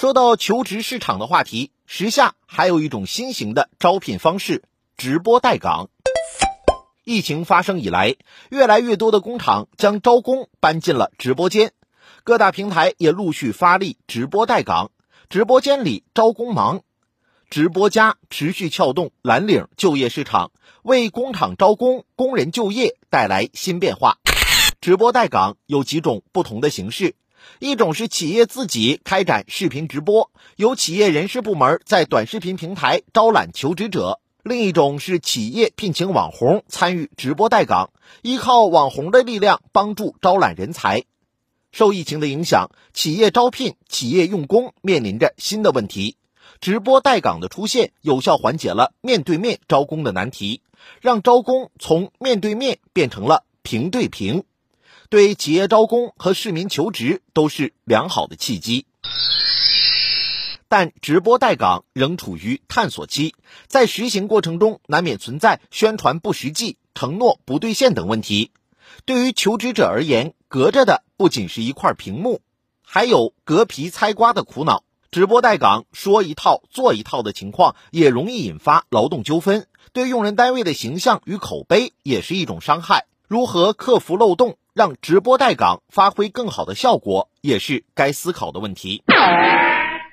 说到求职市场的话题，时下还有一种新型的招聘方式——直播带岗。疫情发生以来，越来越多的工厂将招工搬进了直播间，各大平台也陆续发力直播带岗。直播间里招工忙，直播加持续撬动蓝领就业市场，为工厂招工、工人就业带来新变化。直播带岗有几种不同的形式，一种是企业自己开展视频直播，由企业人事部门在短视频平台招揽求职者；另一种是企业聘请网红参与直播带岗，依靠网红的力量帮助招揽人才。受疫情的影响，企业招聘、企业用工面临着新的问题。直播带岗的出现，有效缓解了面对面招工的难题，让招工从面对面变成了平对平，对企业招工和市民求职都是良好的契机。但直播带岗仍处于探索期，在实行过程中难免存在宣传不实际、承诺不兑现等问题。对于求职者而言，隔着的不仅是一块屏幕，还有隔皮猜瓜的苦恼。直播带岗说一套做一套的情况，也容易引发劳动纠纷，对用人单位的形象与口碑也是一种伤害。如何克服漏洞，让直播带岗发挥更好的效果，也是该思考的问题。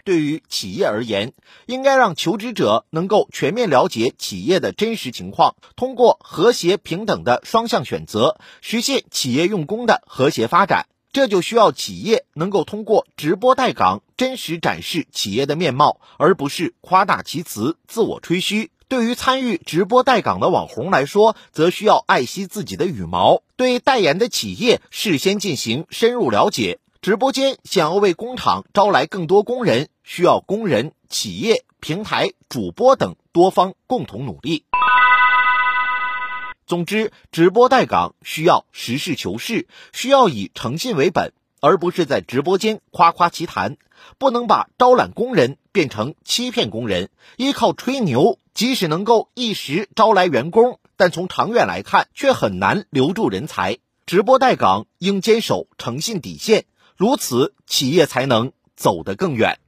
对于企业而言，应该让求职者能够全面了解企业的真实情况，通过和谐平等的双向选择，实现企业用工的和谐发展。这就需要企业能够通过直播带岗，真实展示企业的面貌，而不是夸大其词、自我吹嘘。对于参与直播带岗的网红来说，则需要爱惜自己的羽毛，对代言的企业事先进行深入了解。直播间想要为工厂招来更多工人，需要工人、企业、平台、主播等多方共同努力。总之，直播带岗需要实事求是，需要以诚信为本，而不是在直播间夸夸其谈。不能把招揽工人变成欺骗工人，依靠吹牛，即使能够一时招来员工，但从长远来看，却很难留住人才。直播带岗应坚守诚信底线。如此，企业才能走得更远。